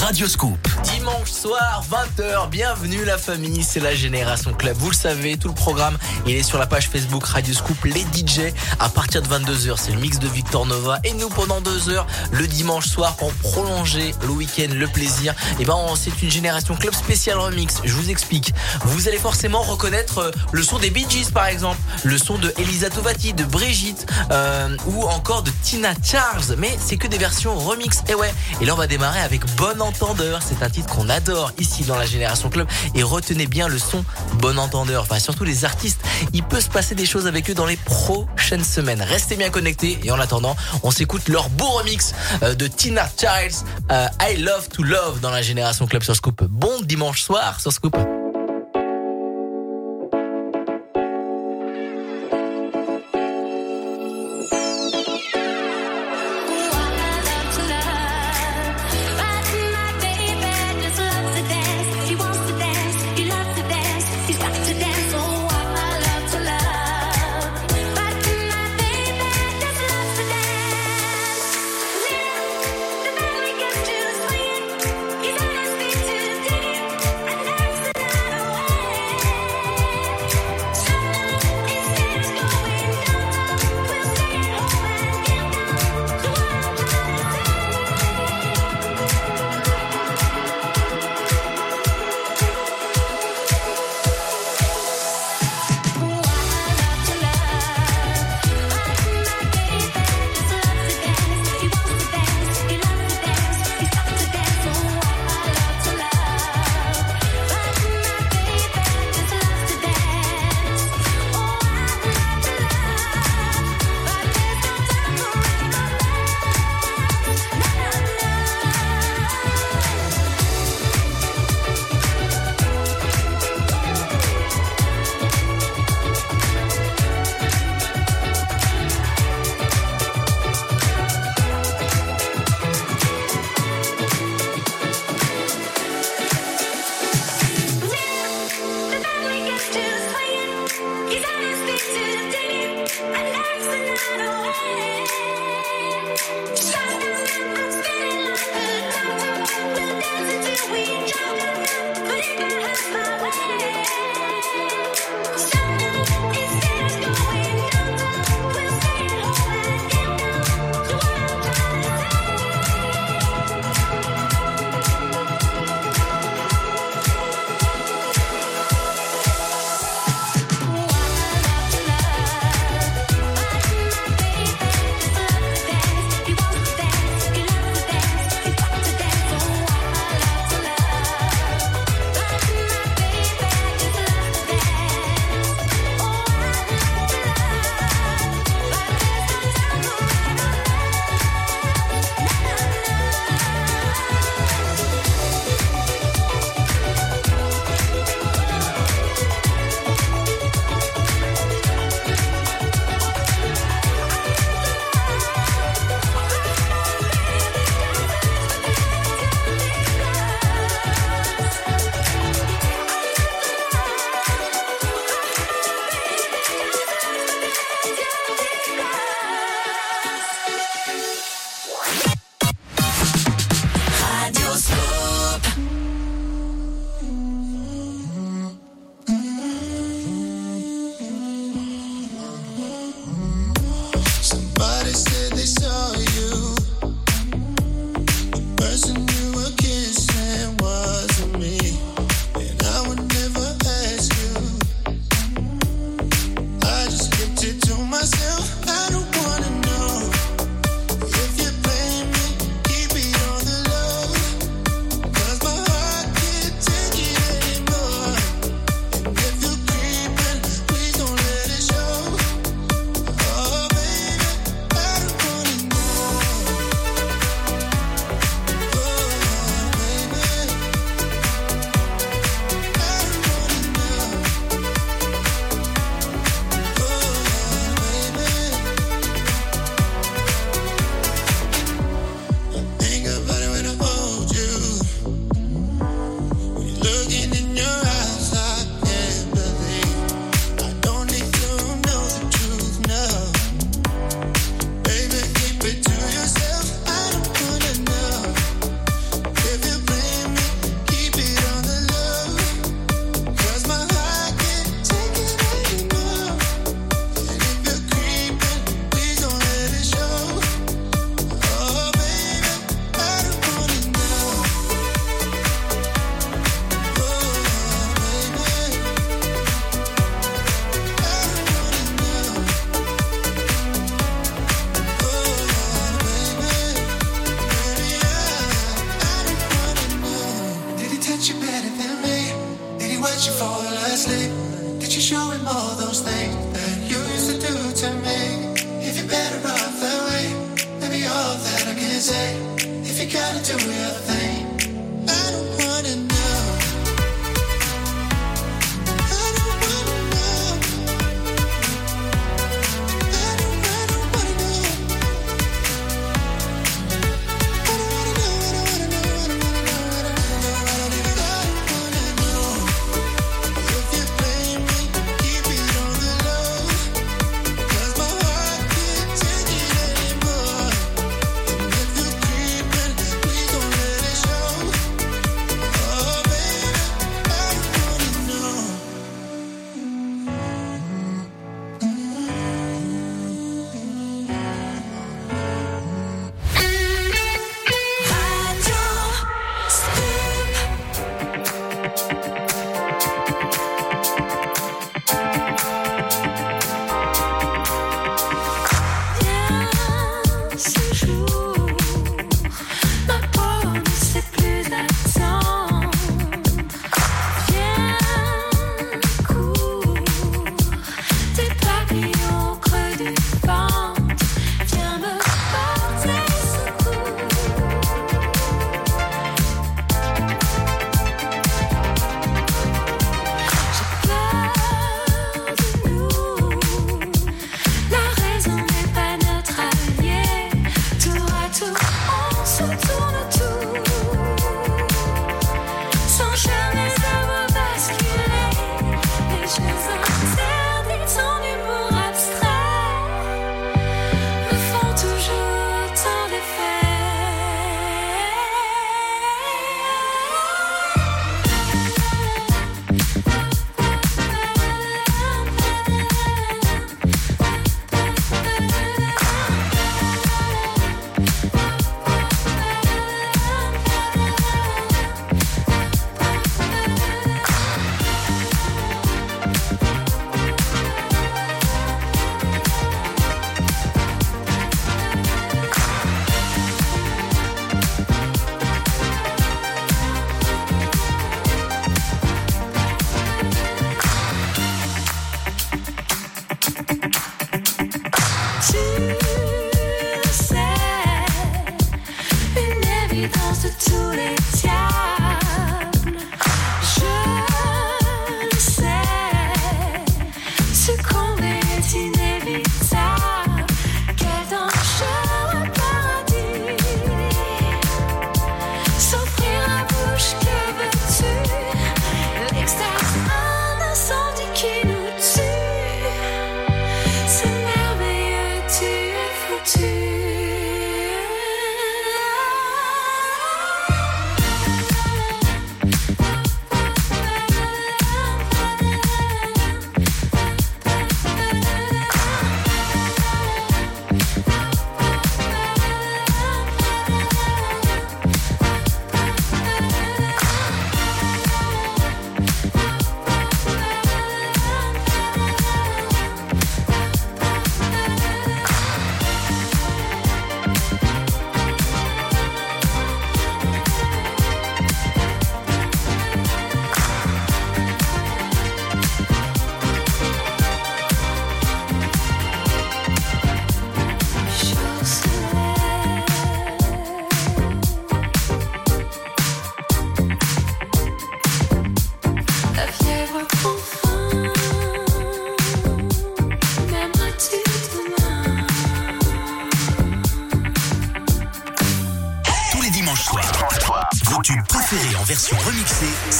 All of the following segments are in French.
Radio Scoop. Dimanche soir, 20h, bienvenue la famille, c'est la Génération Club. Vous le savez, tout le programme, il est sur la page Facebook Radio Scoop, les DJ. À partir de 22h, c'est le mix de Victor Nova. Et nous, pendant deux heures, le dimanche soir, pour prolonger le week-end, le plaisir, et eh ben, c'est une Génération Club spéciale remix. Je vous explique. Vous allez forcément reconnaître euh, le son des Bee Gees, par exemple, le son de Elisa Tovati, de Brigitte, euh, ou encore de Tina Charles. Mais c'est que des versions remix. Et ouais. Et là, on va démarrer avec Bon Entendeur. C'est un titre qu'on adore ici dans la Génération Club. Et retenez bien le son Bon Entendeur. Enfin, surtout les artistes. Il peut se passer des choses avec eux dans les prochaines semaines. Restez bien connectés. Et en attendant, on s'écoute leur beau remix euh, de Tina Childs, euh, I Love to Love dans la Génération Club sur Scoop. Bon dimanche soir sur Scoop.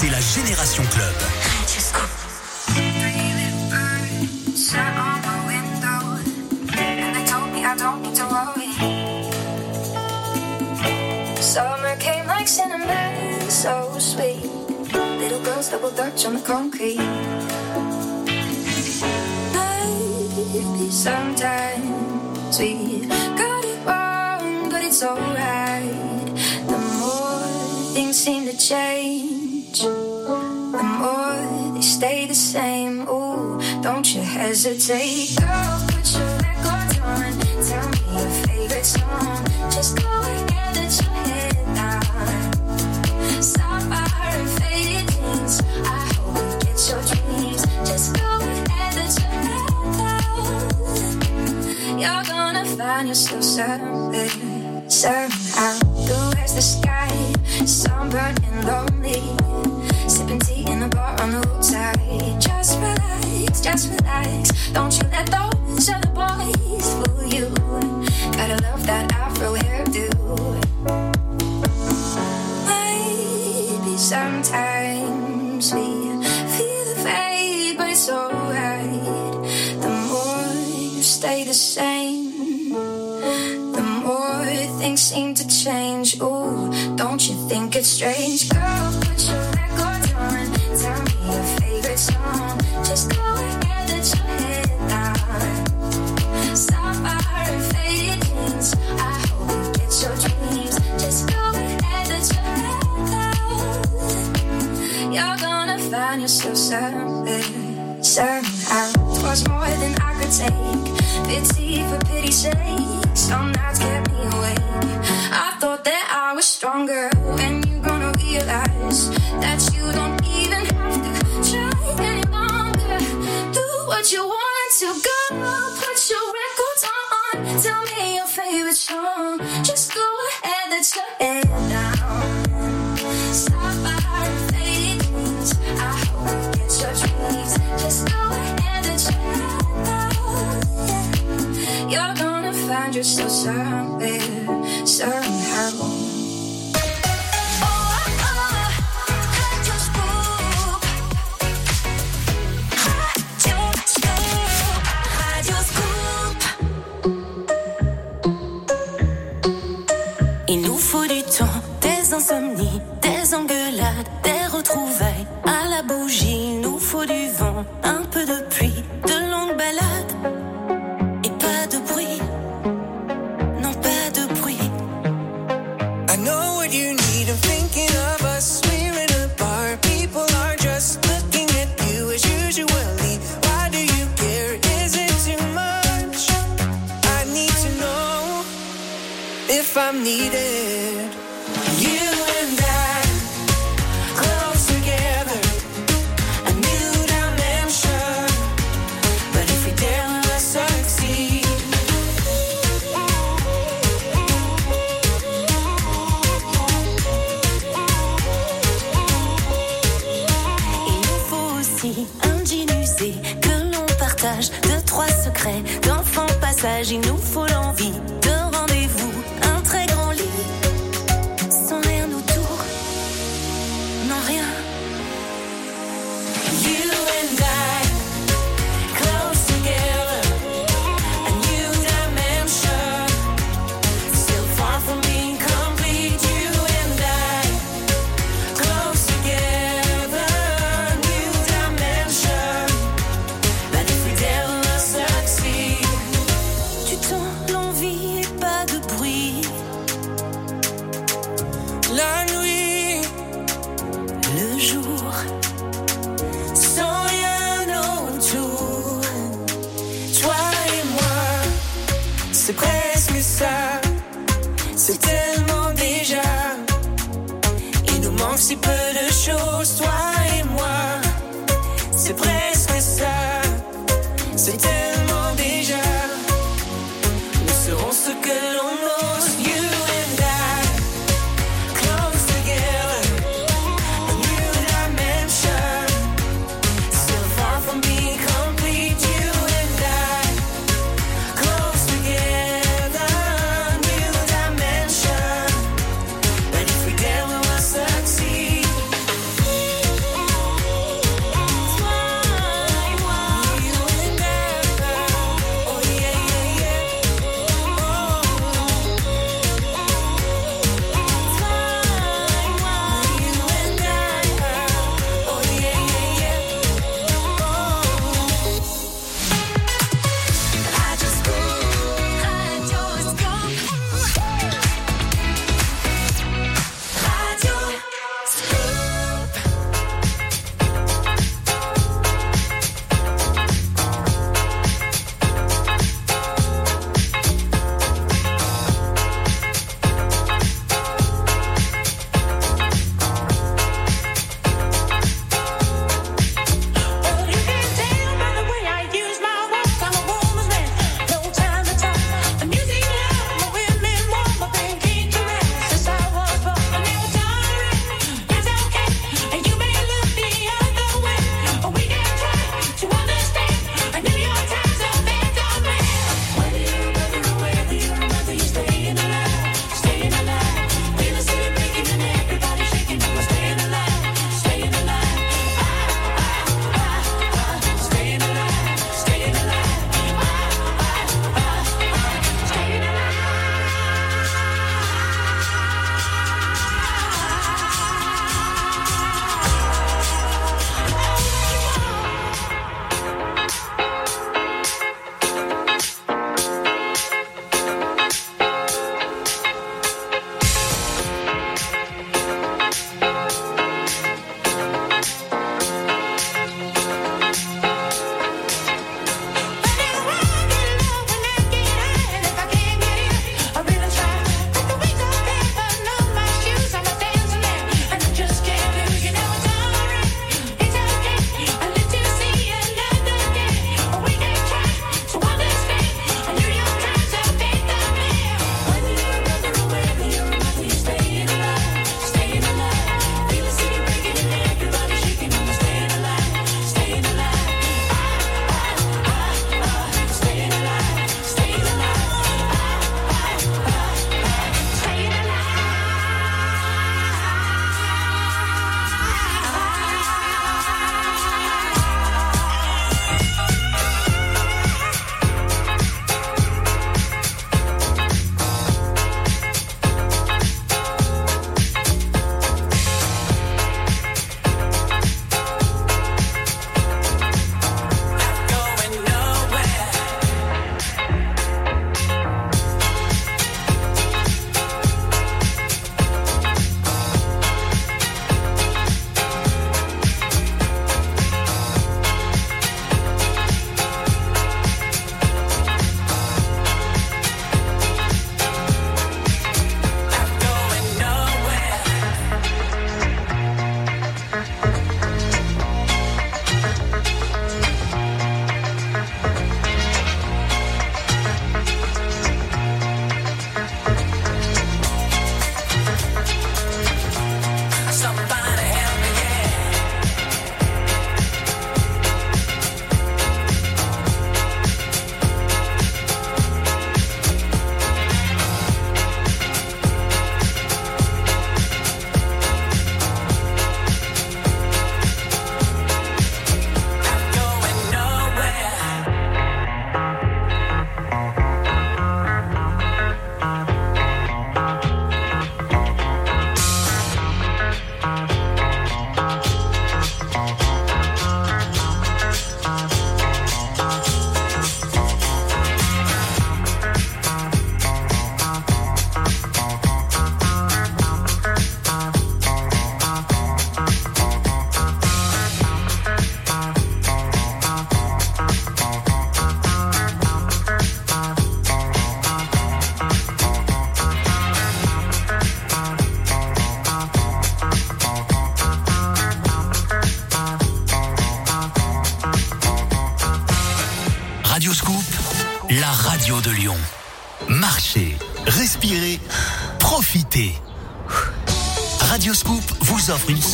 C'est la Génération hesitate, things seem to change. Ooh, don't you think it's strange? Girl, put your records on. Tell me your favorite song. Just go ahead, let your head down. Stop and faded. I hope you get your dreams. Just go ahead, let your head down. You're gonna find yourself somewhere, somehow. Twas more than I could take. Pity for pity's sake. Some nights kept me awake. I thought that I was stronger. When you gonna realize that you don't even have to try any longer. Do what you want to go. Put your records on. Tell me your favorite song. Just go ahead, let your head down. Stop by faded dreams. I hope get your dreams. Just go ahead, let your head down. You're Il nous faut du temps, des insomnies, des engueulades, des retrouvailles. À la bougie, il nous faut du vent, Needed. Il nous faut aussi un que l'on partage, deux, trois secrets d'enfant passage. Il nous faut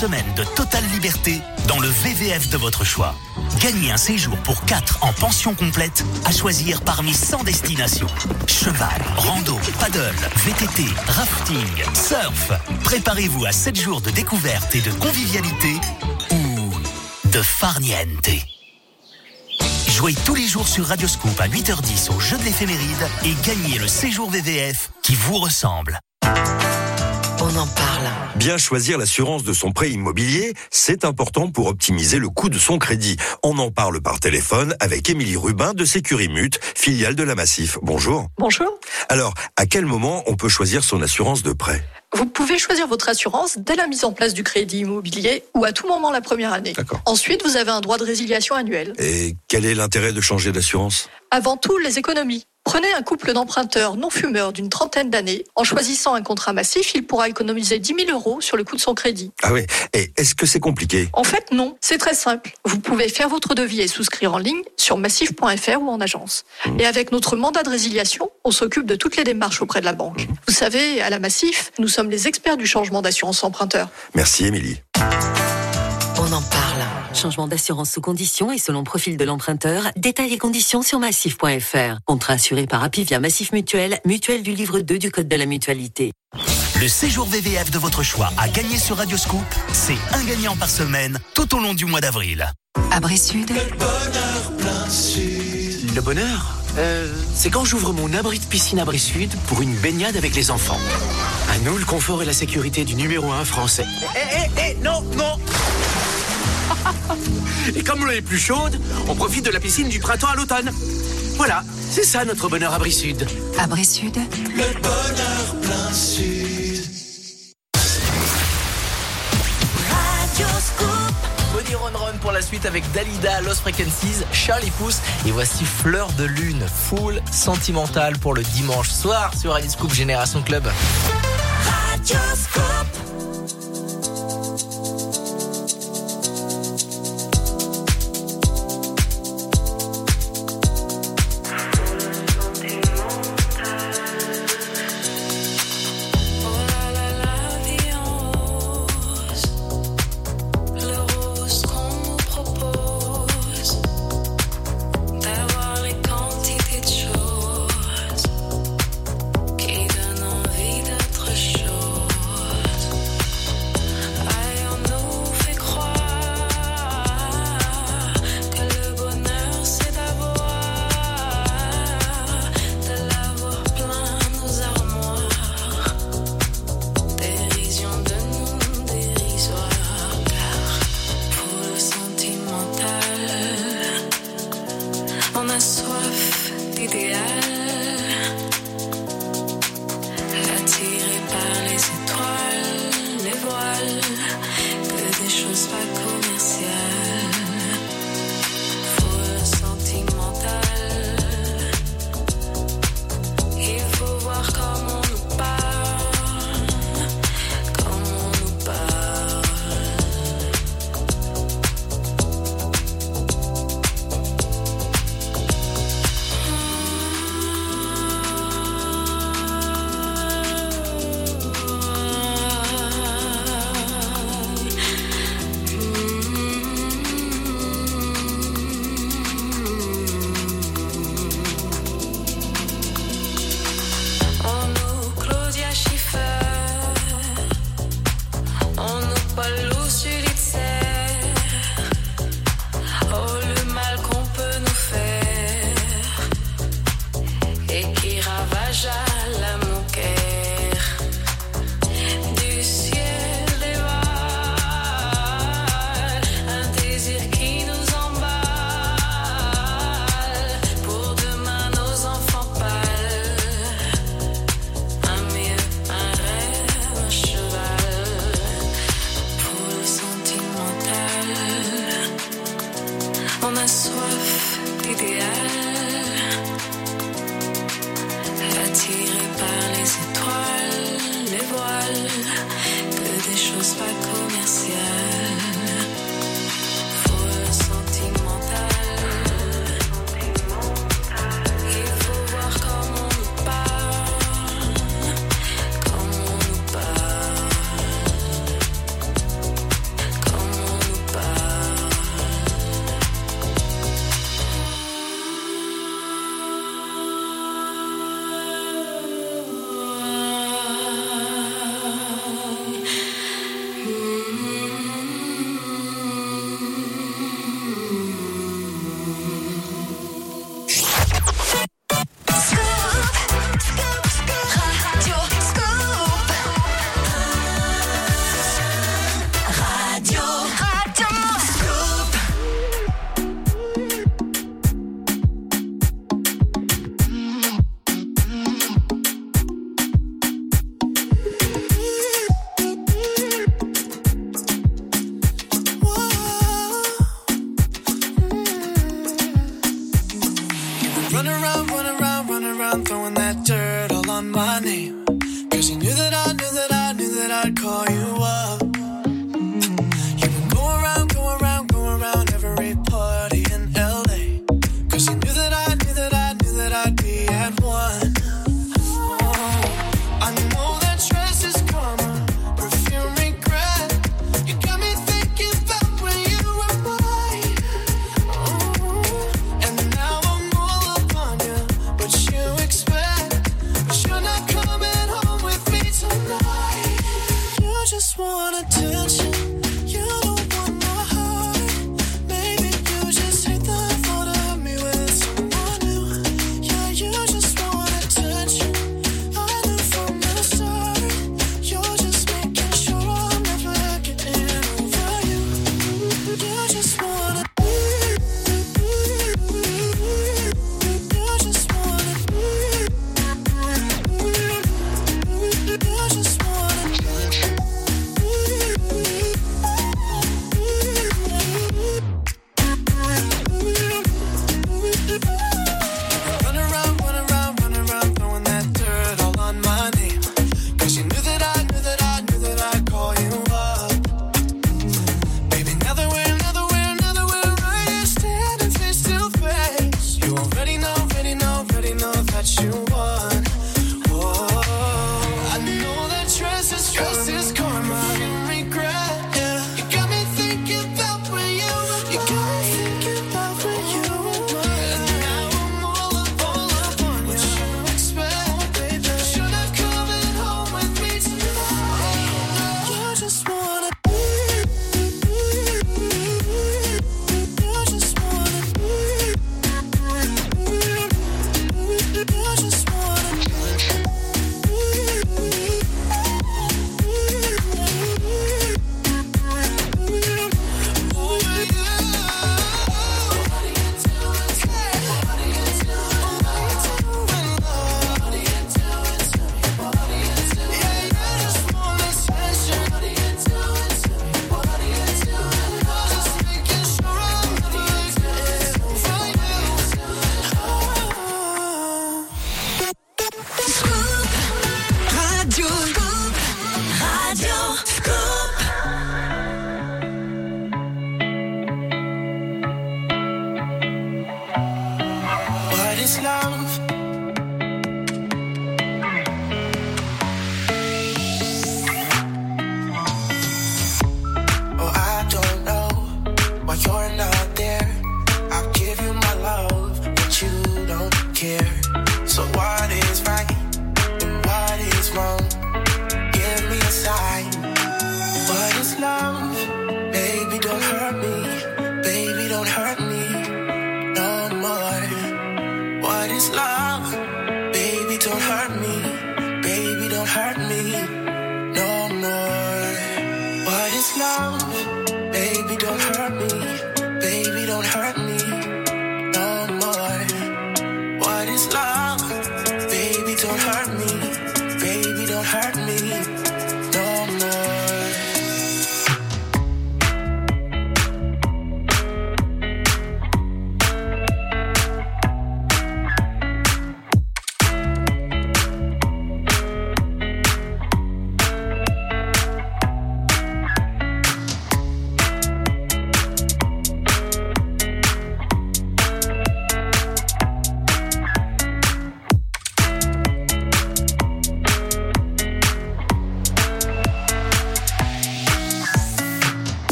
semaine de totale liberté dans le VVF de votre choix. Gagnez un séjour pour 4 en pension complète à choisir parmi 100 destinations. Cheval, rando, paddle, VTT, rafting, surf. Préparez-vous à 7 jours de découverte et de convivialité ou de farniente. Jouez tous les jours sur Radioscoop à 8h10 au jeu de l'éphéméride et gagnez le séjour VVF qui vous ressemble. On en parle. Bien choisir l'assurance de son prêt immobilier, c'est important pour optimiser le coût de son crédit. On en parle par téléphone avec Émilie Rubin de Sécurimute, filiale de la Massif. Bonjour. Bonjour. Alors, à quel moment on peut choisir son assurance de prêt? Vous pouvez choisir votre assurance dès la mise en place du crédit immobilier ou à tout moment la première année. D'accord. Ensuite, vous avez un droit de résiliation annuel. Et quel est l'intérêt de changer d'assurance? Avant tout, les économies. Prenez un couple d'emprunteurs non fumeurs d'une trentaine d'années. En choisissant un contrat massif, il pourra économiser 10 000 euros sur le coût de son crédit. Ah oui, et est-ce que c'est compliqué? En fait, non. C'est très simple. Vous pouvez faire votre devis et souscrire en ligne sur massif.fr ou en agence. Et avec notre mandat de résiliation, on s'occupe de toutes les démarches auprès de la banque. Vous savez, à la Massif, nous sommes les experts du changement d'assurance emprunteur. Merci Émilie. On en parle. Changement d'assurance sous conditions et selon profil de l'emprunteur. Détails et conditions sur massif.fr. Contrat assuré par Apivia Massif Mutuel, mutuelle du livre 2 du Code de la mutualité. Le séjour VVF de votre choix à gagner sur Radioscoop, c'est un gagnant par semaine tout au long du mois d'avril. Abri Sud. Le bonheur euh, C'est quand j'ouvre mon abri de piscine Abri Sud pour une baignade avec les enfants. À nous, le confort et la sécurité du numéro 1 français. Eh, eh, eh, non, non Et comme l'eau est plus chaude, on profite de la piscine du printemps à l'automne. Voilà, c'est ça notre bonheur Abri Sud. Abri Sud. Bonnie Run Run pour la suite avec Dalida, Lost Frequencies, Charlie Pouce et voici Fleur de Lune, full sentimental pour le dimanche soir sur Radio Scoop Génération Club. La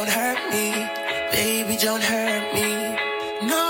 don't hurt me. Baby, don't hurt me no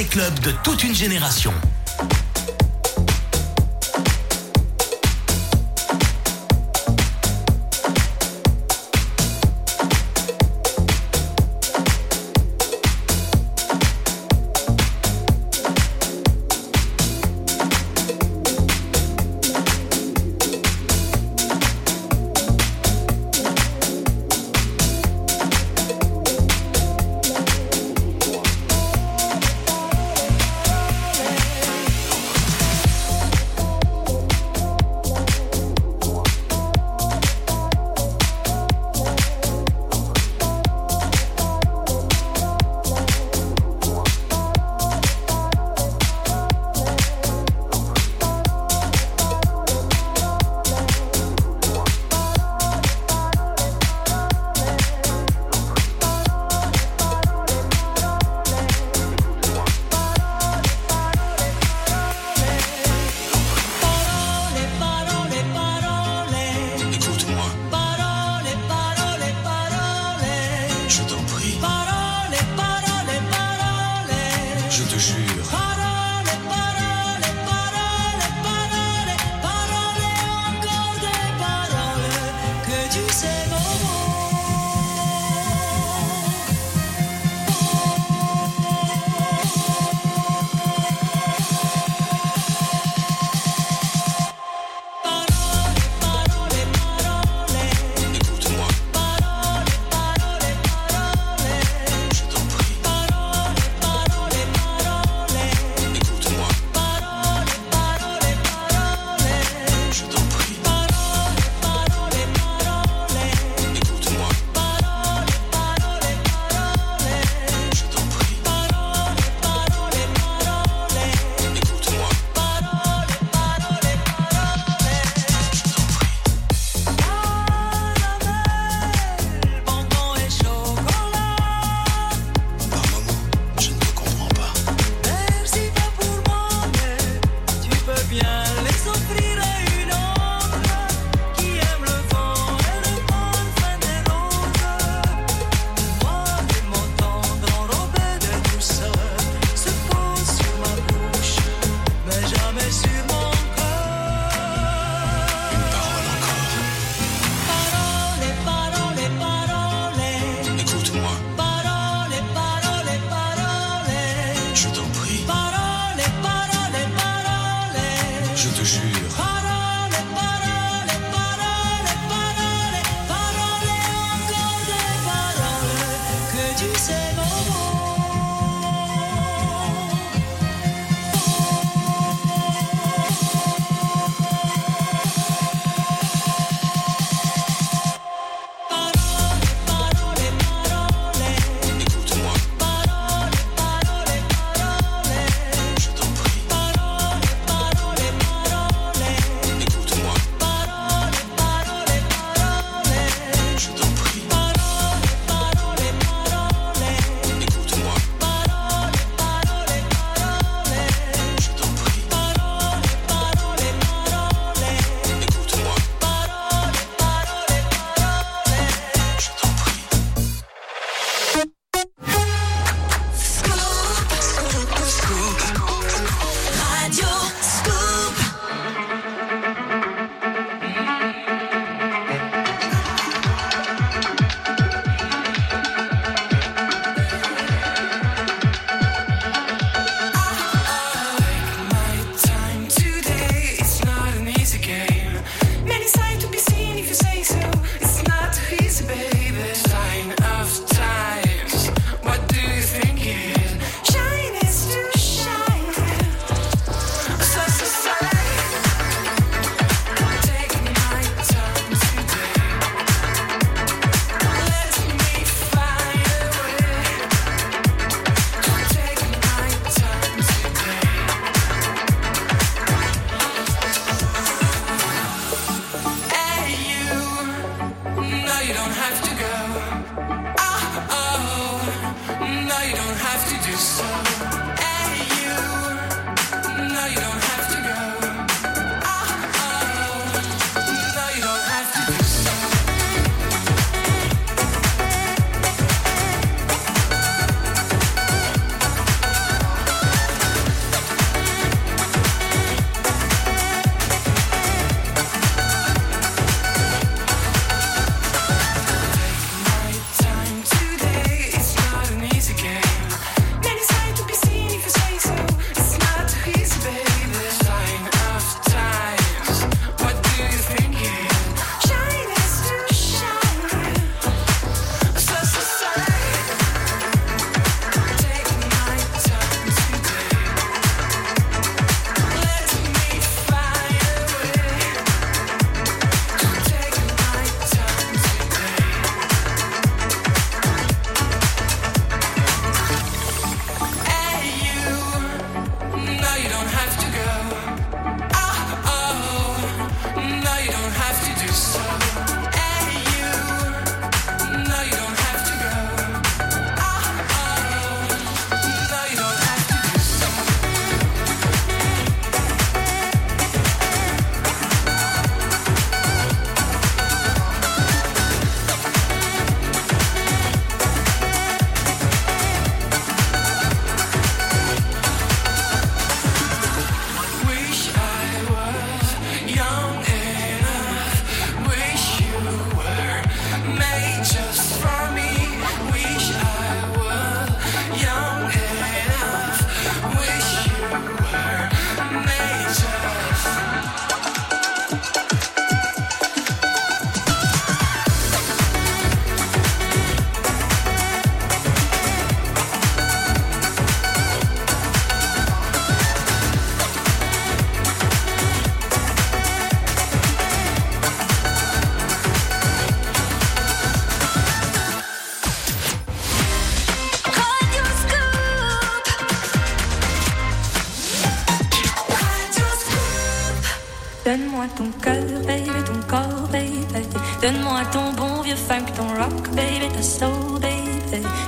des clubs de toute une génération.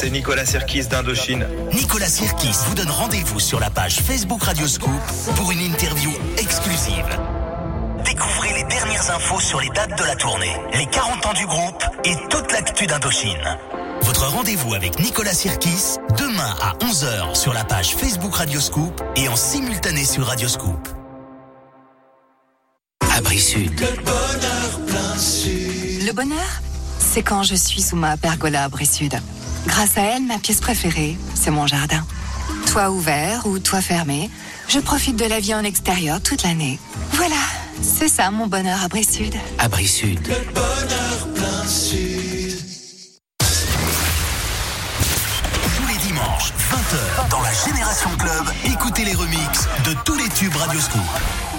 c'est Nicolas Serkis d'Indochine. Nicolas Sirkis vous donne rendez-vous sur la page Facebook Radio Scoop pour une interview exclusive. Découvrez les dernières infos sur les dates de la tournée, les 40 ans du groupe et toute l'actu d'Indochine. Votre rendez-vous avec Nicolas Sirkis, demain à 11h sur la page Facebook Radio Scoop et en simultané sur Radio Scoop. Abri Sud. Le bonheur, c'est quand je suis sous ma pergola à Brie-Sud. Grâce à elle, ma pièce préférée, c'est mon jardin. Toit ouvert ou toit fermé, je profite de la vie en extérieur toute l'année. Voilà, c'est ça mon bonheur à Brie-Sud. Abri Sud. Tous les dimanches, 20h, dans la Génération Club, écoutez les remixes de tous les tubes Radio Scoop.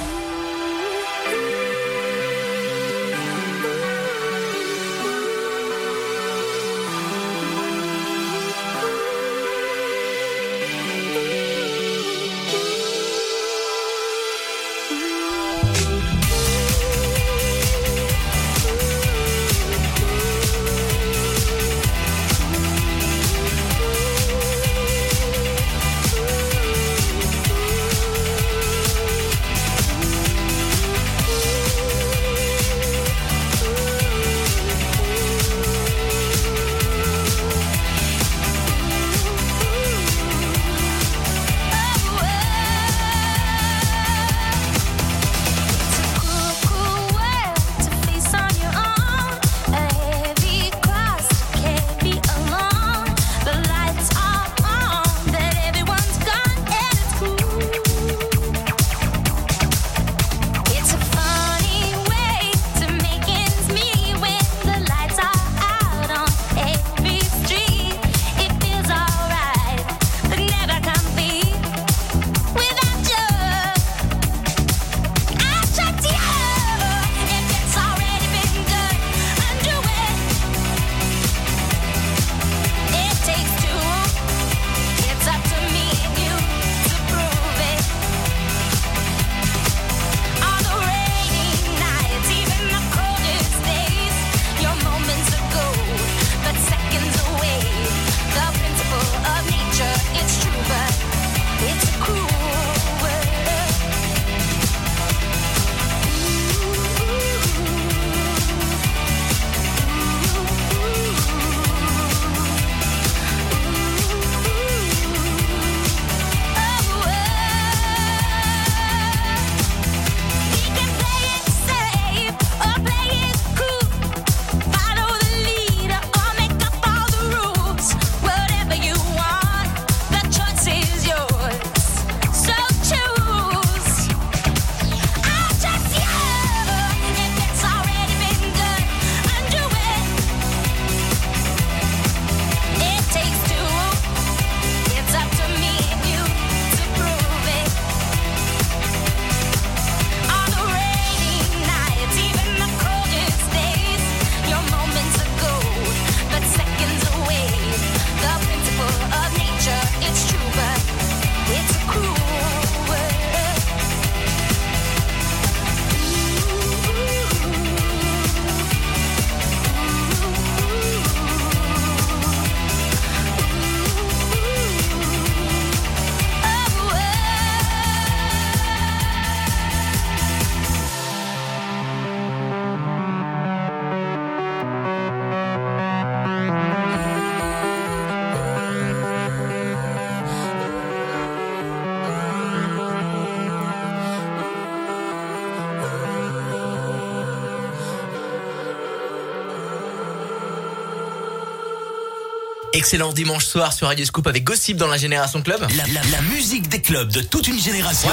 Excellent dimanche soir sur Radio Scoop avec Gossip dans la Génération Club. La, la- la musique des clubs de toute une génération.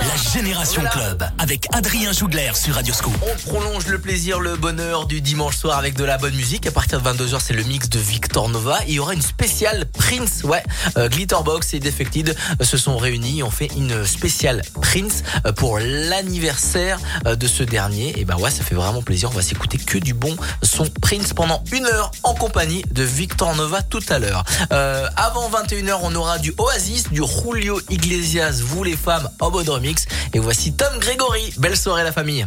La Génération Club avec Adrien Jougler sur Radio Scoop. On prolonge le plaisir, le bonheur du dimanche soir avec de la bonne musique. À partir de 22h, c'est le mix de Victor Nova. Il y aura une spéciale Prince. Ouais, euh, Glitterbox et Defected euh, se sont réunis. On fait une spéciale Prince euh, pour l'anniversaire de ce dernier. Et ben ouais, ça fait vraiment plaisir. On va s'écouter que du bon son Prince pendant une heure en compagnie de Victor Nova tout à l'heure. Euh, avant 21h, on aura du Oasis, du Julio Iglesias, vous les femmes, en mode. Et voici Tom Gregory. Belle soirée la famille.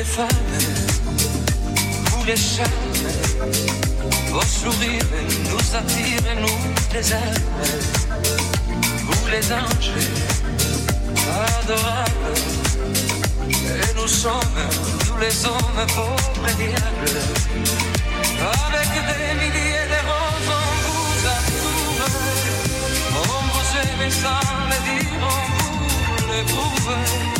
Les femmes, vous les charmes, vos sourires nous attirent, nous les. Vous les anges, adorables, et nous sommes, nous les hommes pauvres et diables. Avec des milliers de roses, on vous. On vous aime sans le dire, on vous l'éprouve.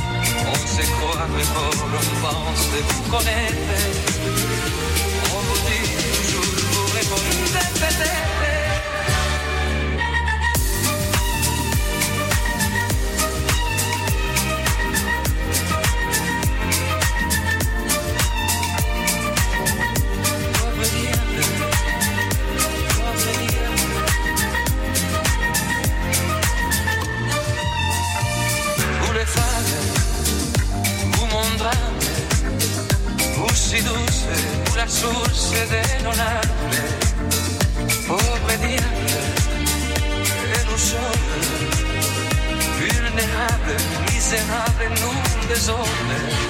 On se croit fort, on pense vous connaître? On vous dit toujours, vous répondez peut-être. succede non arde Pobre diable en un sol Vulnerable, miserable en un desorden.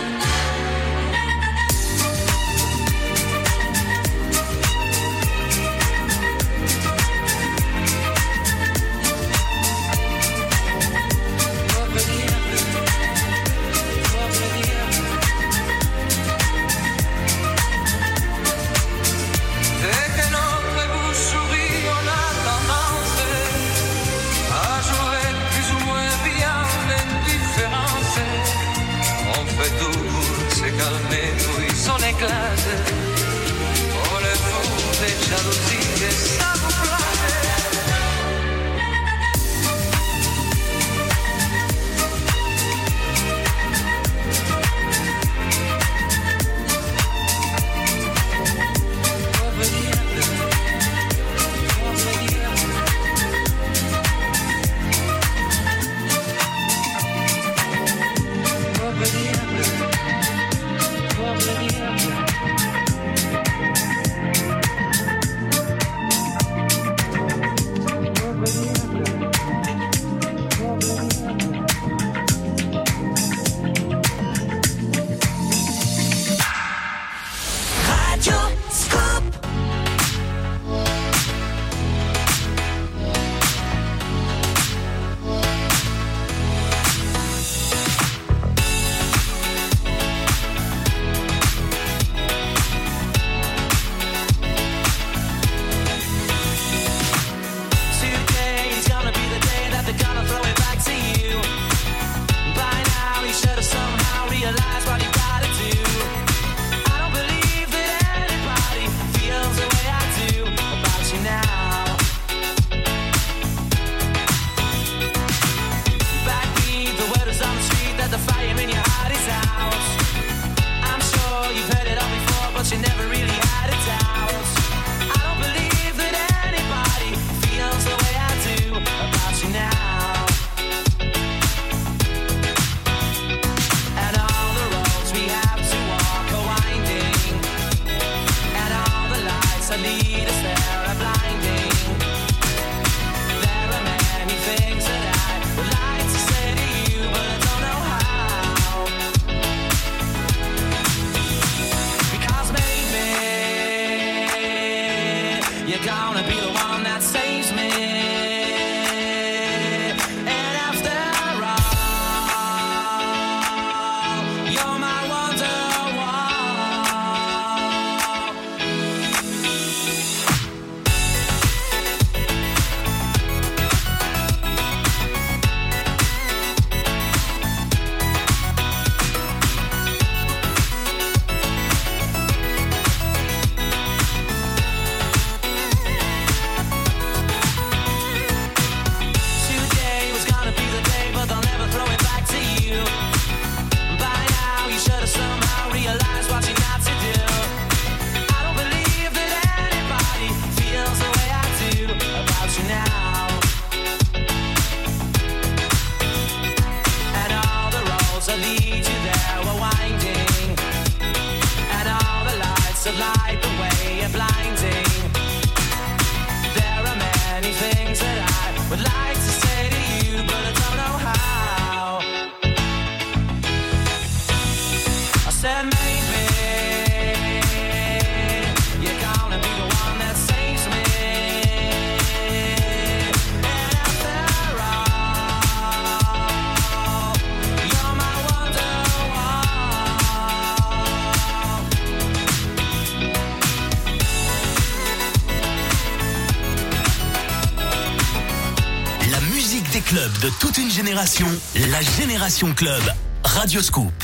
La Génération Club. Radio. Scoop.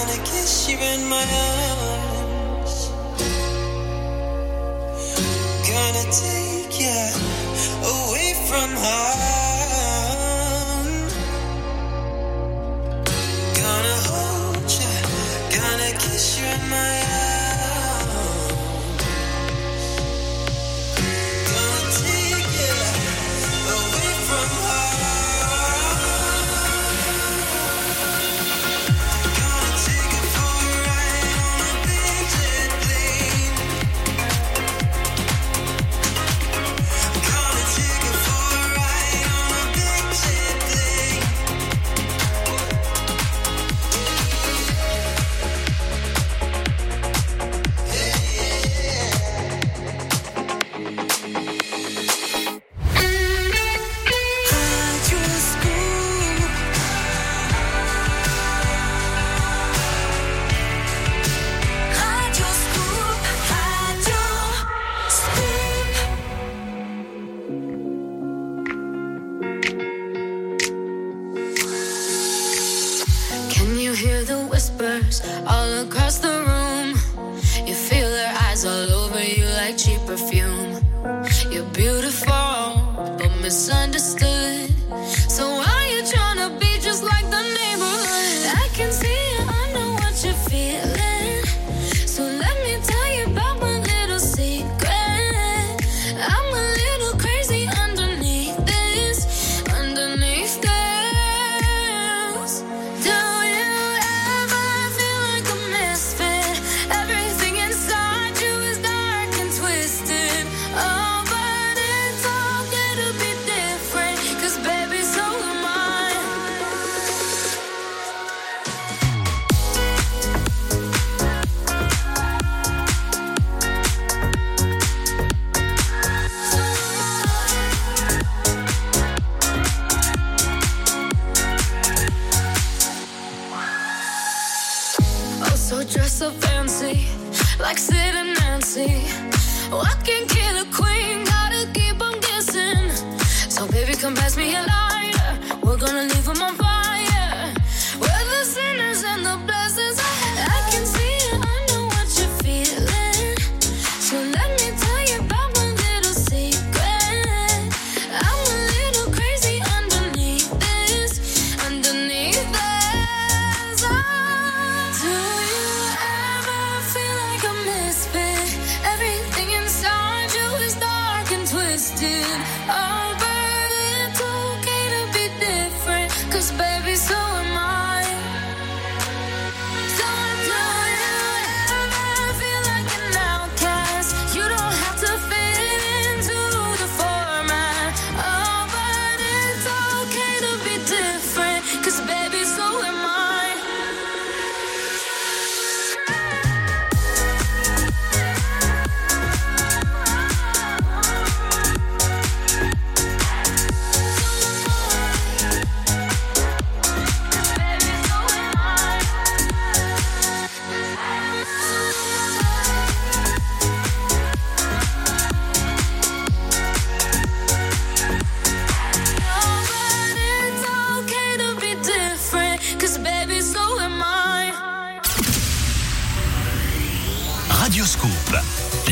wanna kiss you in my arms.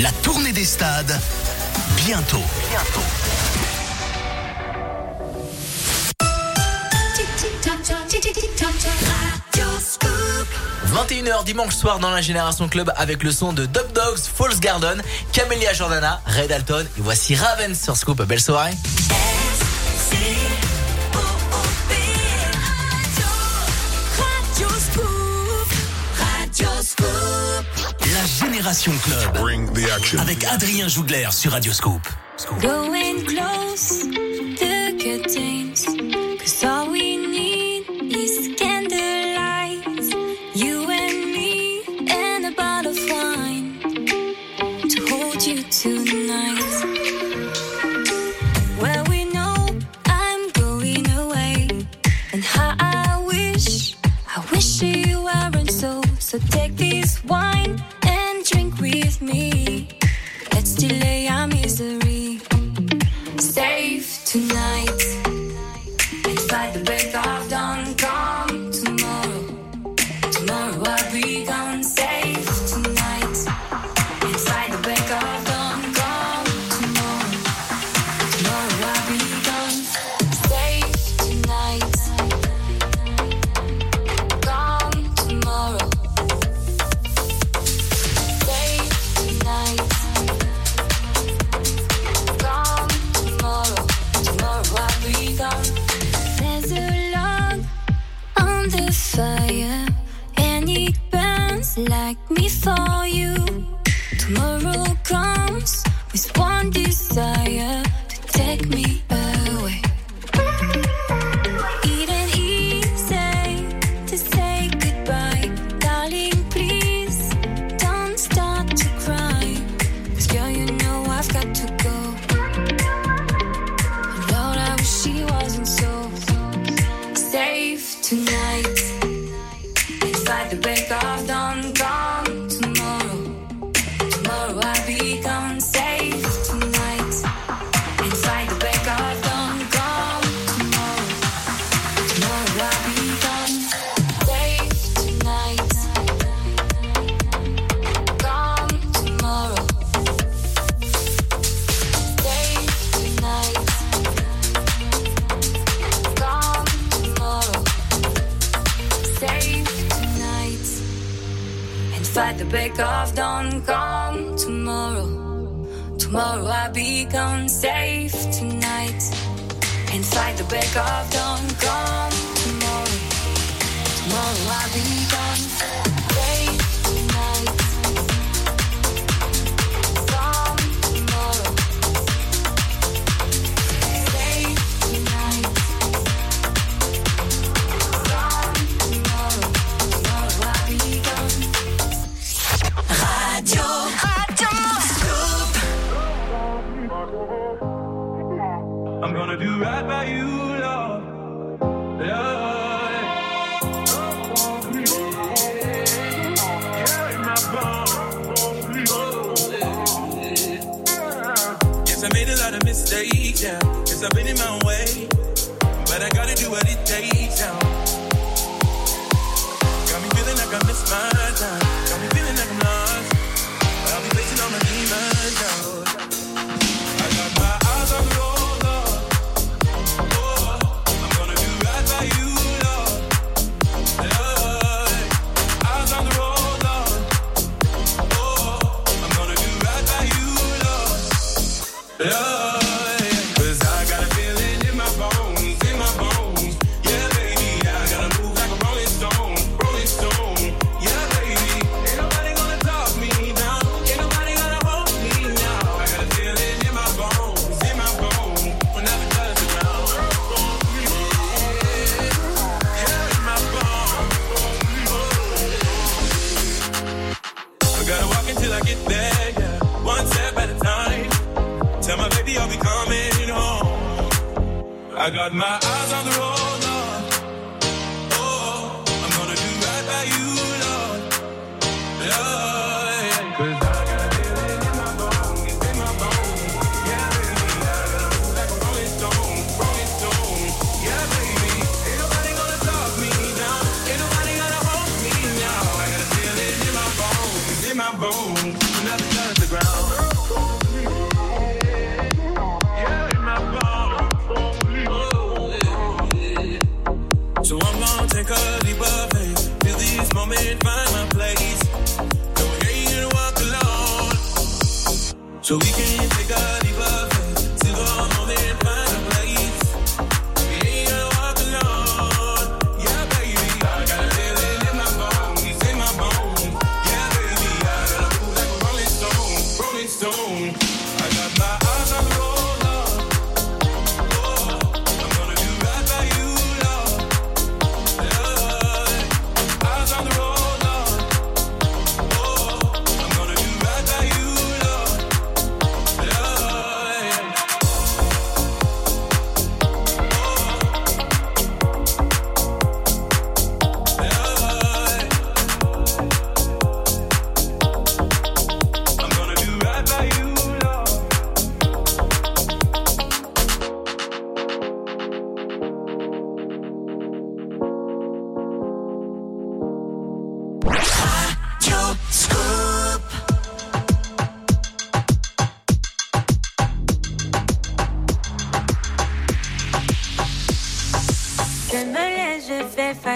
La tournée des stades, bientôt. Bientôt. 21h dimanche soir dans la Génération Club avec le son de Dog Dogs, Falls Garden, Camélia Jordana, Red Alton et voici Raven sur Scoop. Belle soirée. Avec Adrien Jougler sur Radioscope. Going.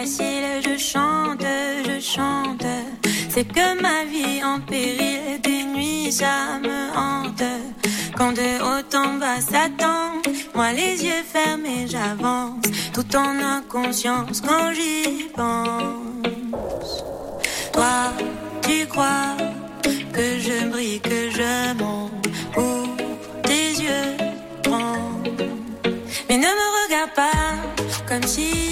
je chante, je chante. C'est que ma vie en péril, des nuits ça me hante. Quand de haut en bas s'attend, moi les yeux fermés j'avance, tout en inconscience quand j'y pense. Toi, tu crois que je brille, que je monte. Ouvre tes yeux, prends. Mais ne me regarde pas comme si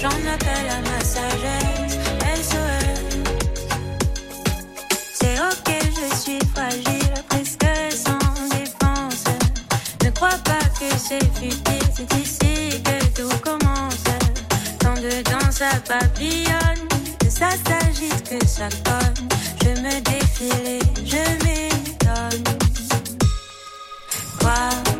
J'en appelle à ma sagesse, SOS. C'est ok, je suis fragile, presque sans défense. Ne crois pas que c'est futile, c'est ici que tout commence. Tant de dedans ça papillonne, que ça s'agite, que ça cogne. Je me défile et je m'étonne. Crois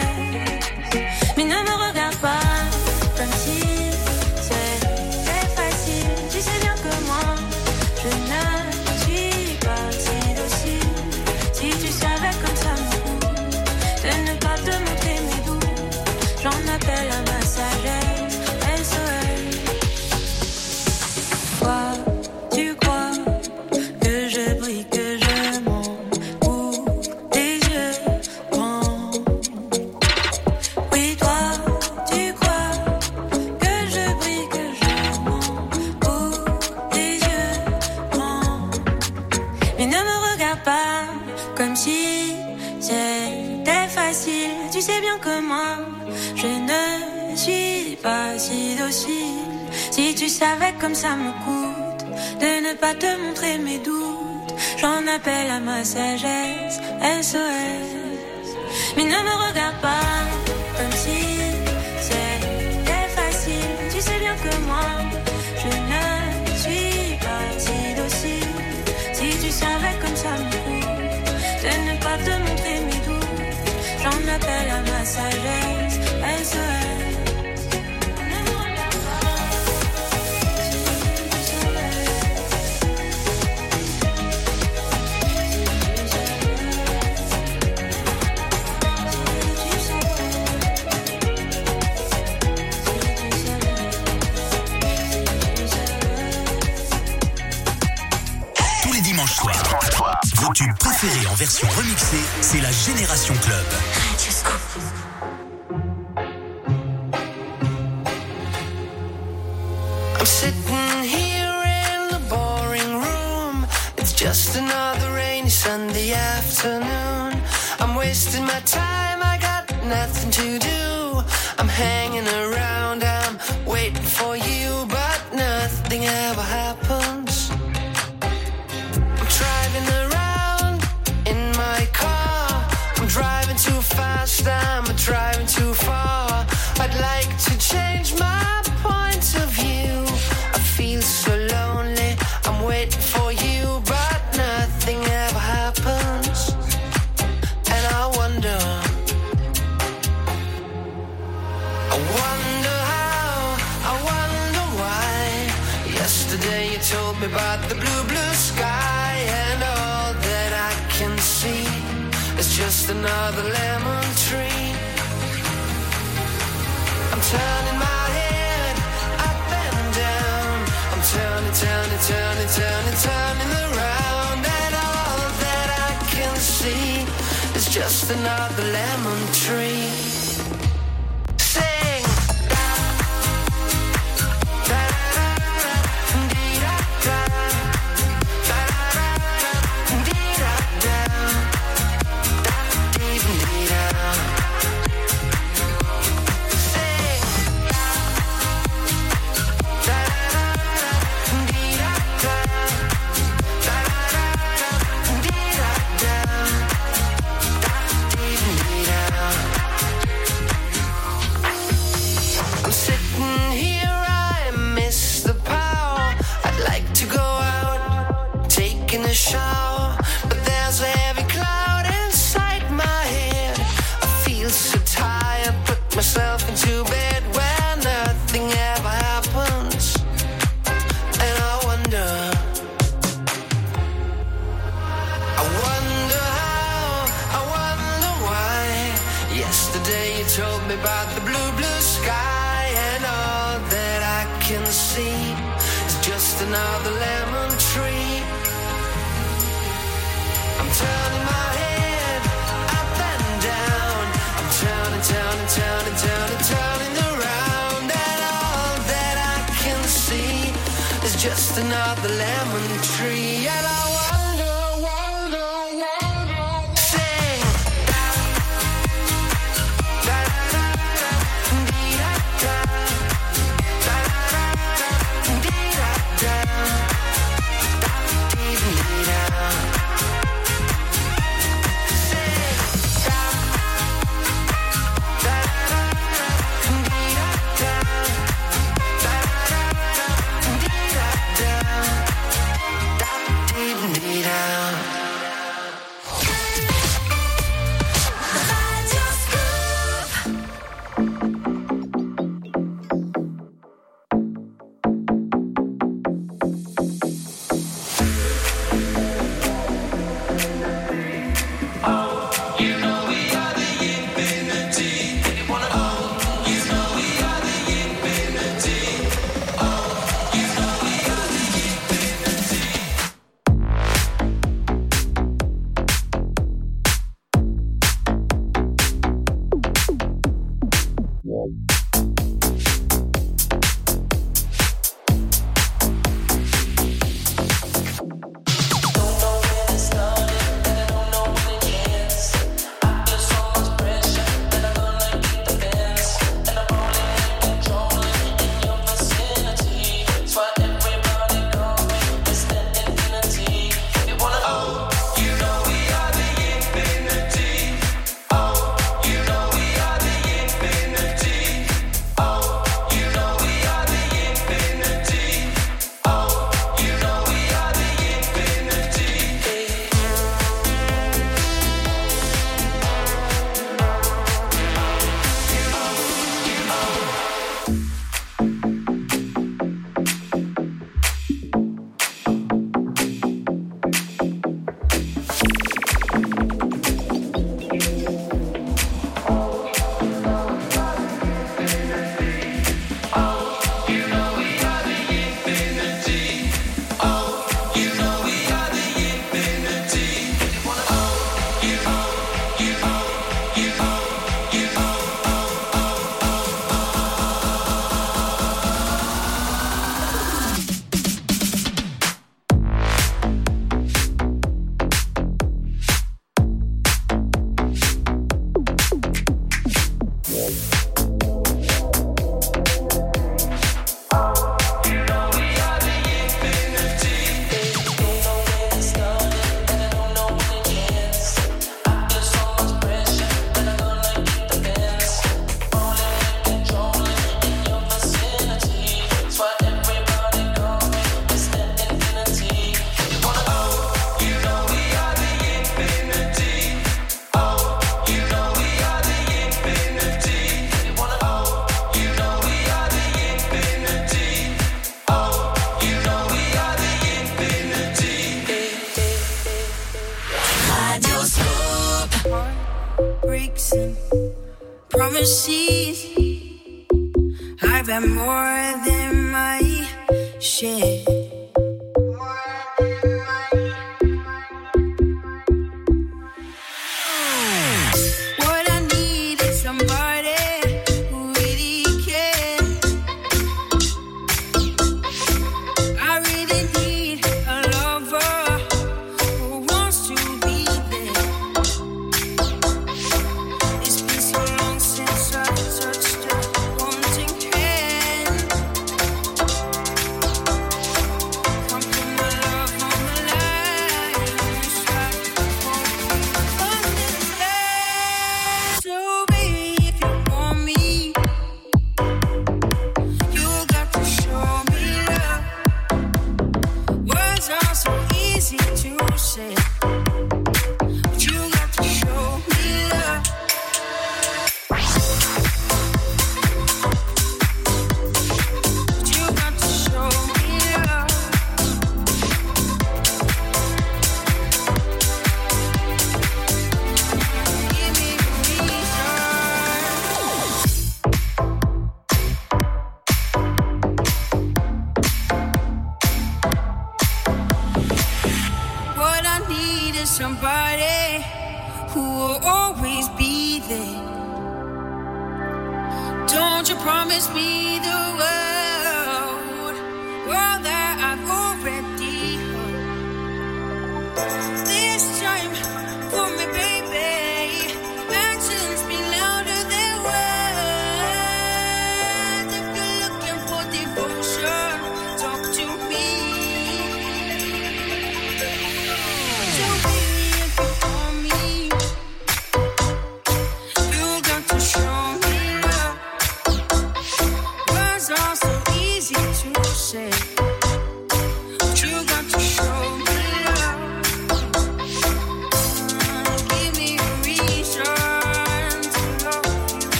bien que moi, je ne suis pas si docile. Si tu savais comme ça me coûte de ne pas te montrer mes doutes, j'en appelle à ma sagesse, SOS. Mais ne me regarde pas. appelle à ma sagesse, SOS. Vos tubes en version remixée, c'est la Génération Club. another lemon tree.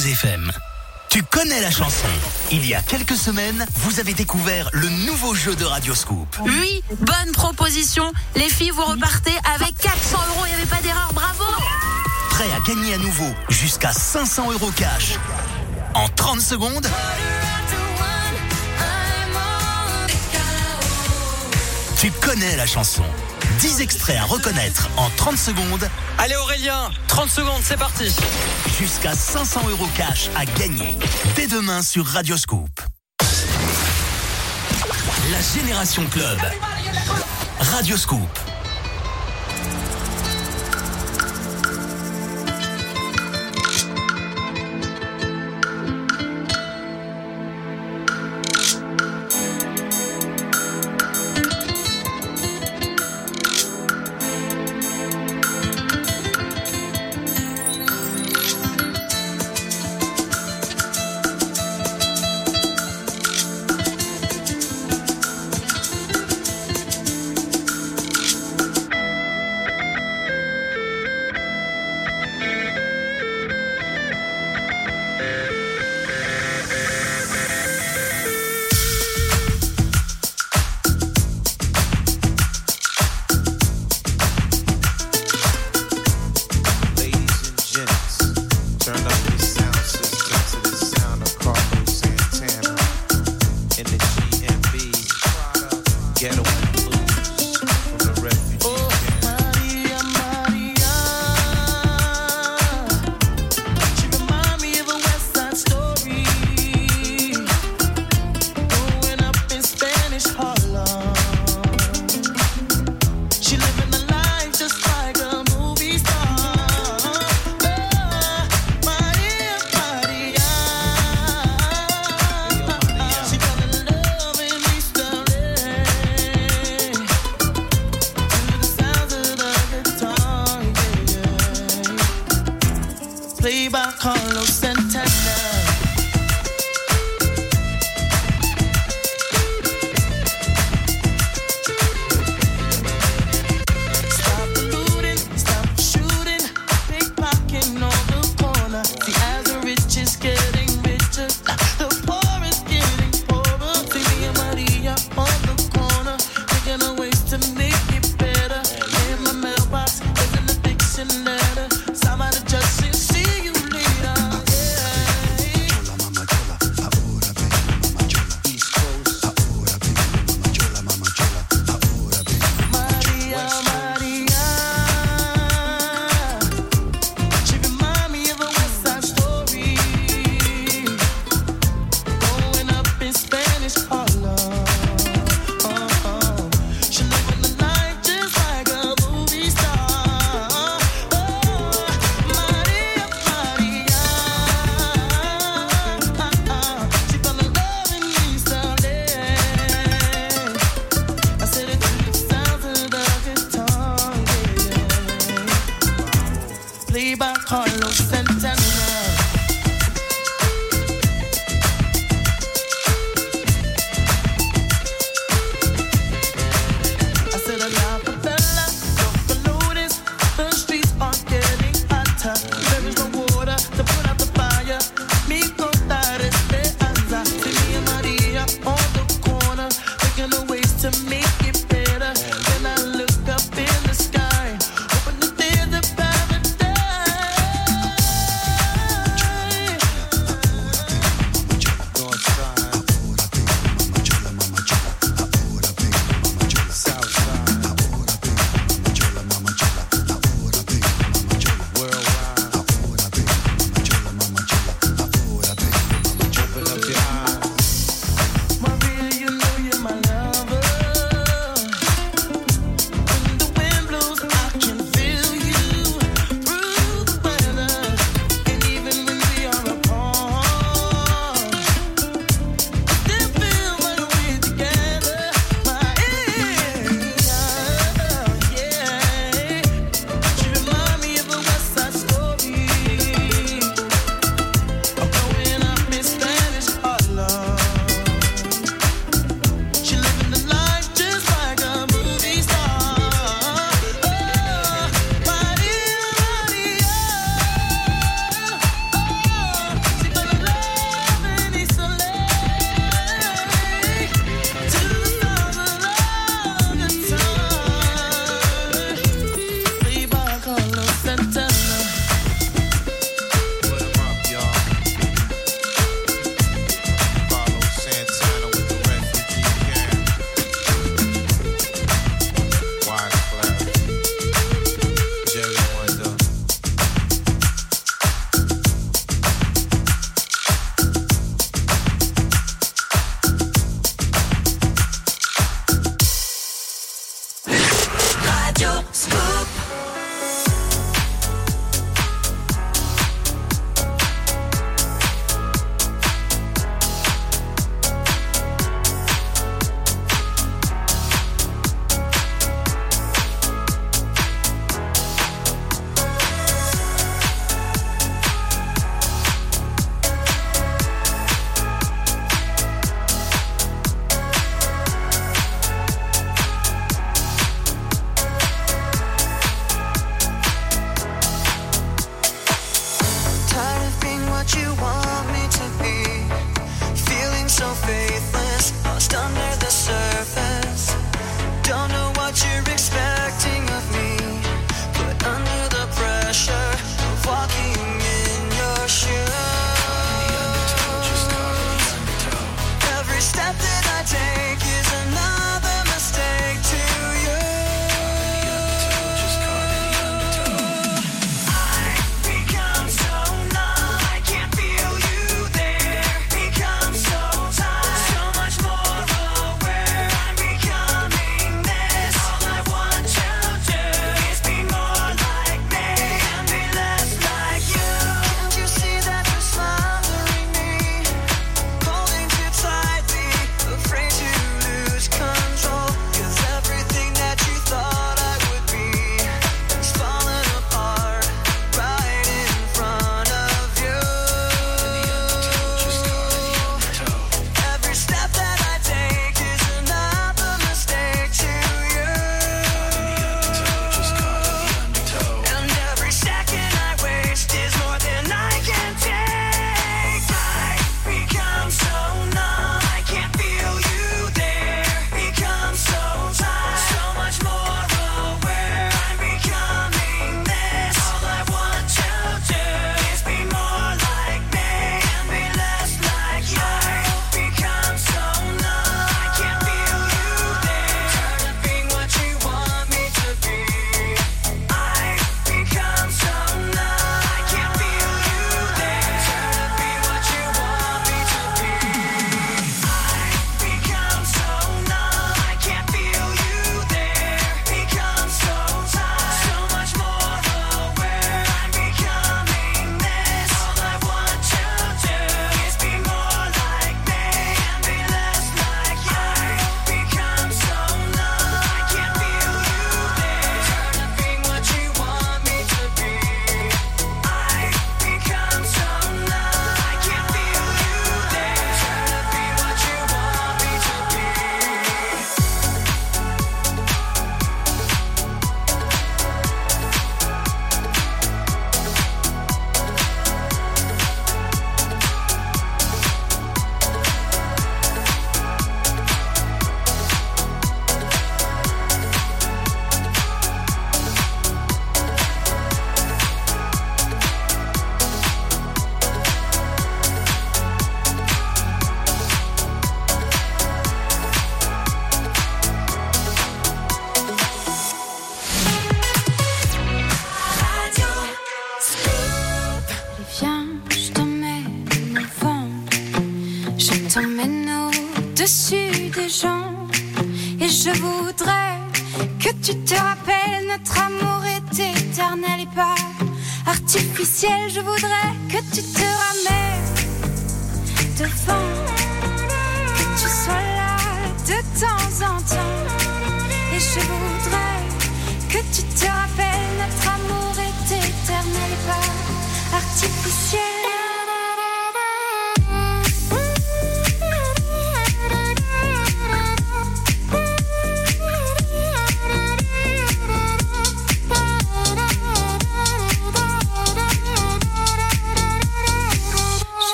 Cause Tu connais la chanson. Il y a quelques semaines, vous avez découvert le nouveau jeu de Radioscoop. Oui, bonne proposition. Les filles, vous repartez avec 400 euros. Il n'y avait pas d'erreur. Bravo Prêt à gagner à nouveau jusqu'à 500 euros cash. En 30 secondes Tu connais la chanson. 10 extraits à reconnaître en 30 secondes. Allez Aurélien, 30 secondes, c'est parti. Jusqu'à 500 euros cash à gagner dès demain sur Radioscoop. La Génération Club. Radioscoop.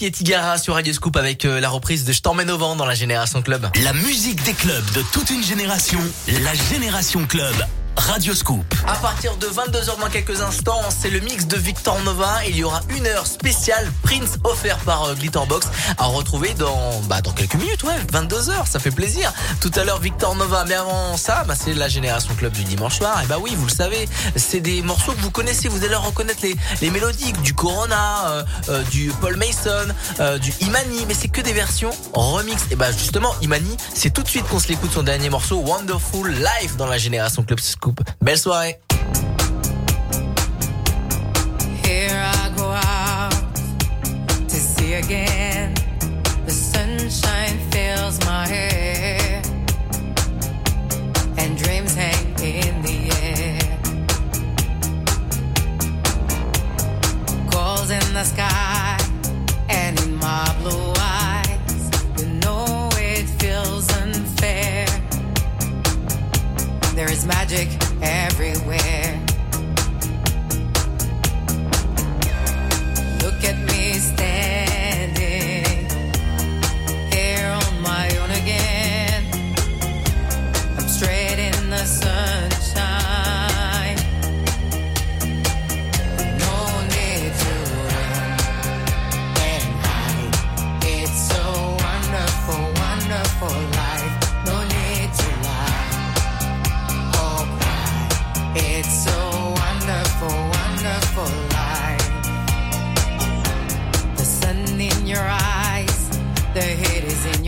Et sur Radio Scoop avec euh, la reprise de Je t'emmène au vent dans la Génération Club. La musique des clubs de toute une génération, la Génération Club. Radio Scoop. À partir de 22h dans quelques instants, c'est le mix de Victor Nova. Il y aura une heure spéciale Prince offert par euh, Glitterbox à retrouver dans, bah, dans quelques minutes, ouais, 22h, ça fait plaisir. Tout à l'heure Victor Nova, mais avant ça, bah, c'est la Génération Club du dimanche soir. Et bah oui, vous le savez, c'est des morceaux que vous connaissez, vous allez reconnaître les, les mélodies du Corona, euh, euh, du Paul Mason, euh, du Imani, mais c'est que des versions remix. Et bah justement, Imani, c'est tout de suite qu'on se l'écoute son dernier morceau, Wonderful Life dans la Génération Club Scoop. Belle soirée. Here I go out to see again. The sunshine fills my hair, and dreams hang in the air. Gold in the sky, There is magic everywhere.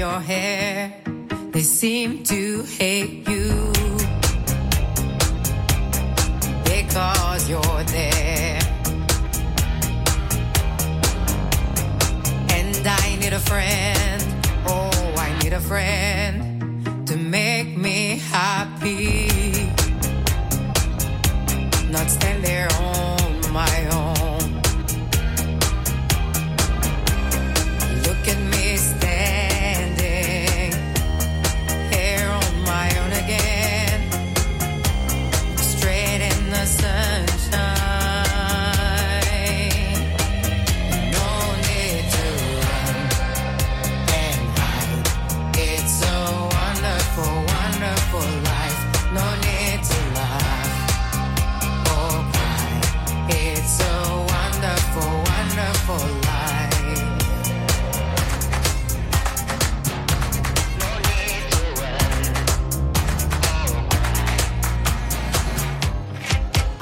Your hair. They seem to hate you because you're there. And I need a friend, oh, I need a friend to make me happy. Not stand there on my own.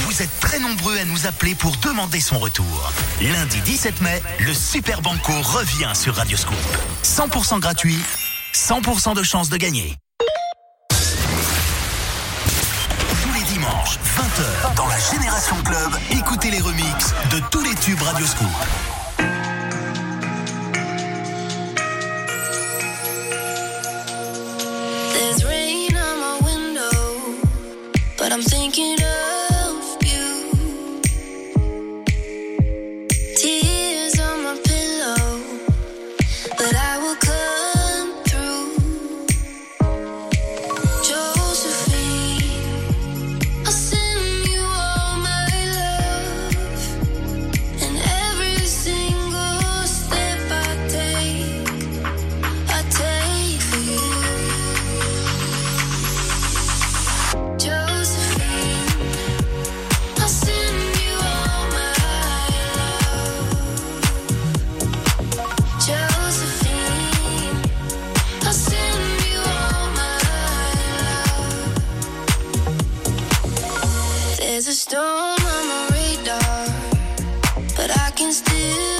Vous êtes très nombreux à nous appeler pour demander son retour. Lundi 17 mai, le Super Banco revient sur Radio Scoop. 100% gratuit, 100% de chance de gagner. There's a storm on my radar, but I can still.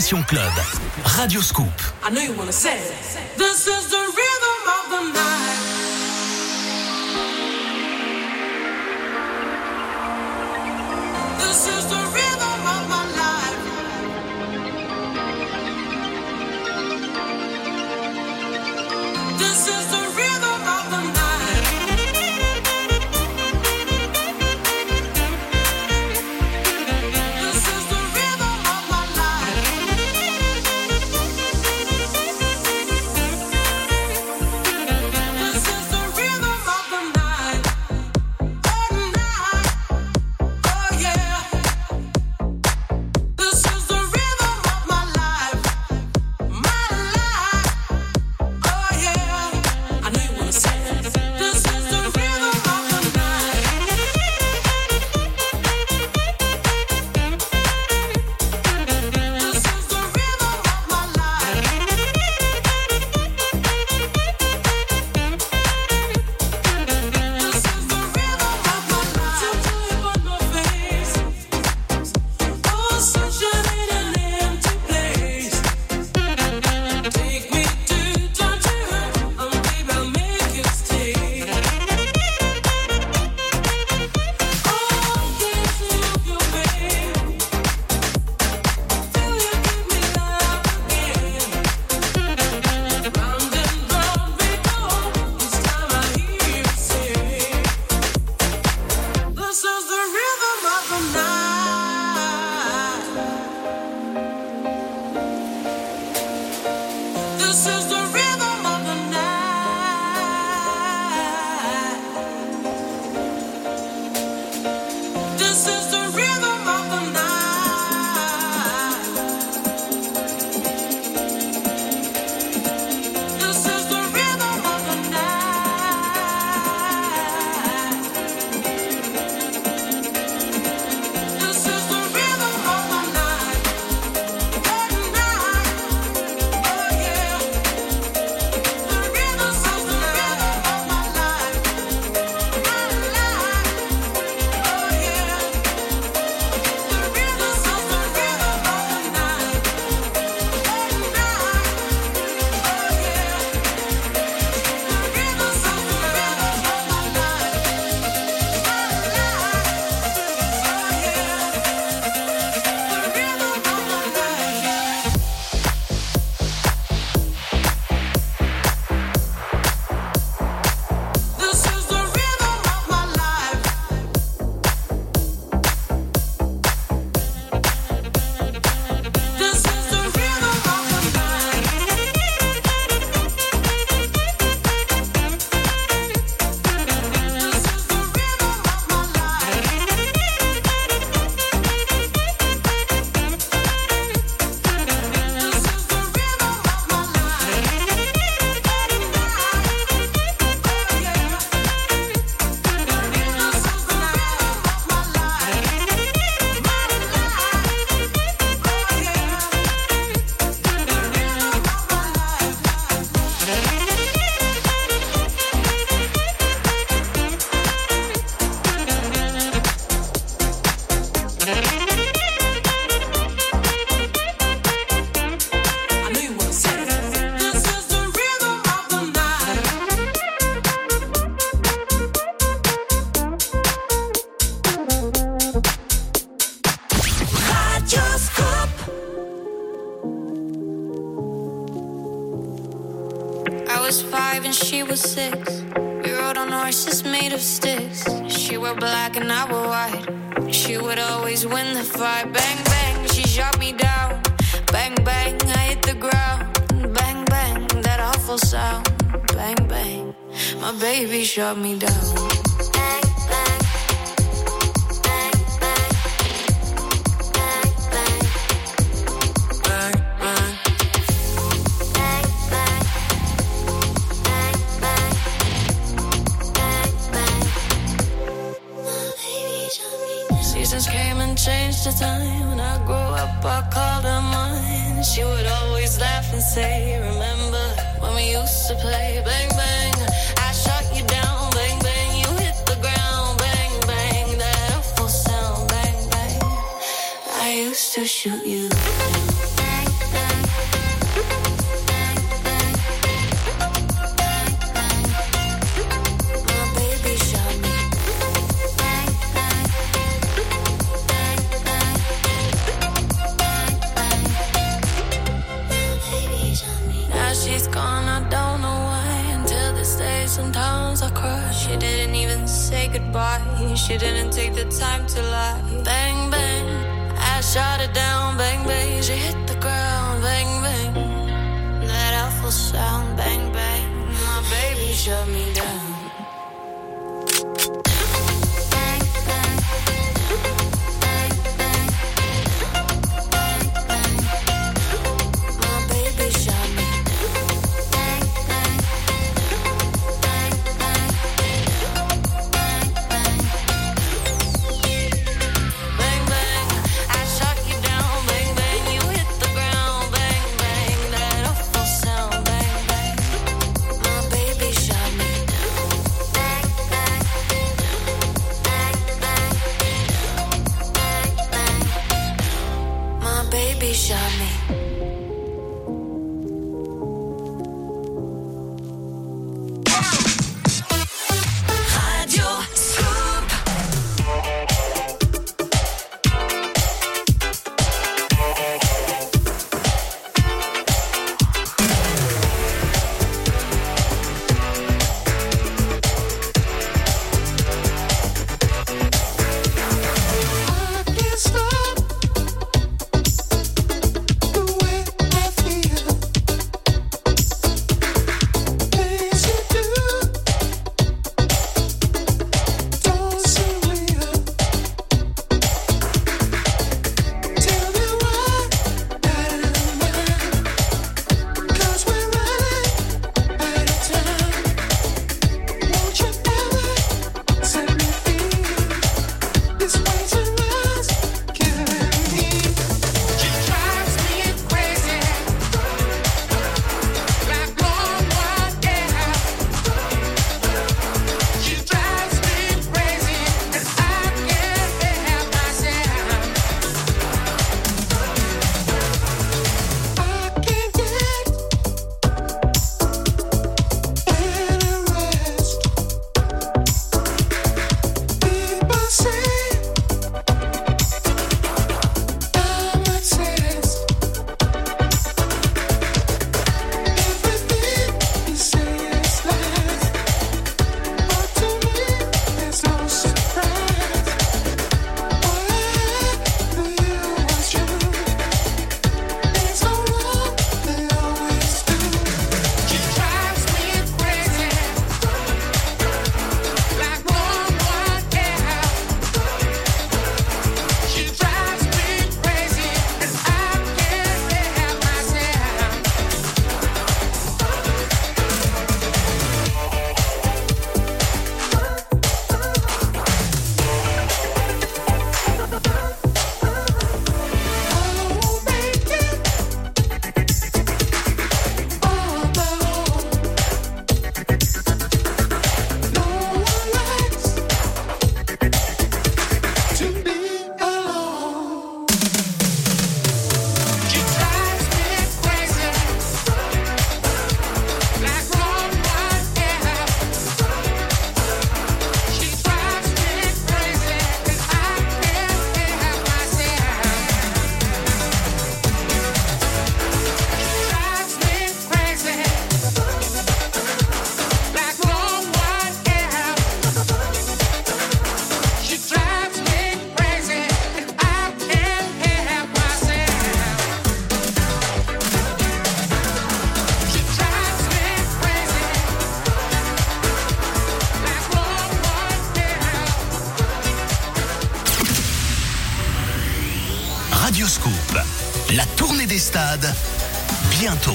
Club. Radio Scoop. I know you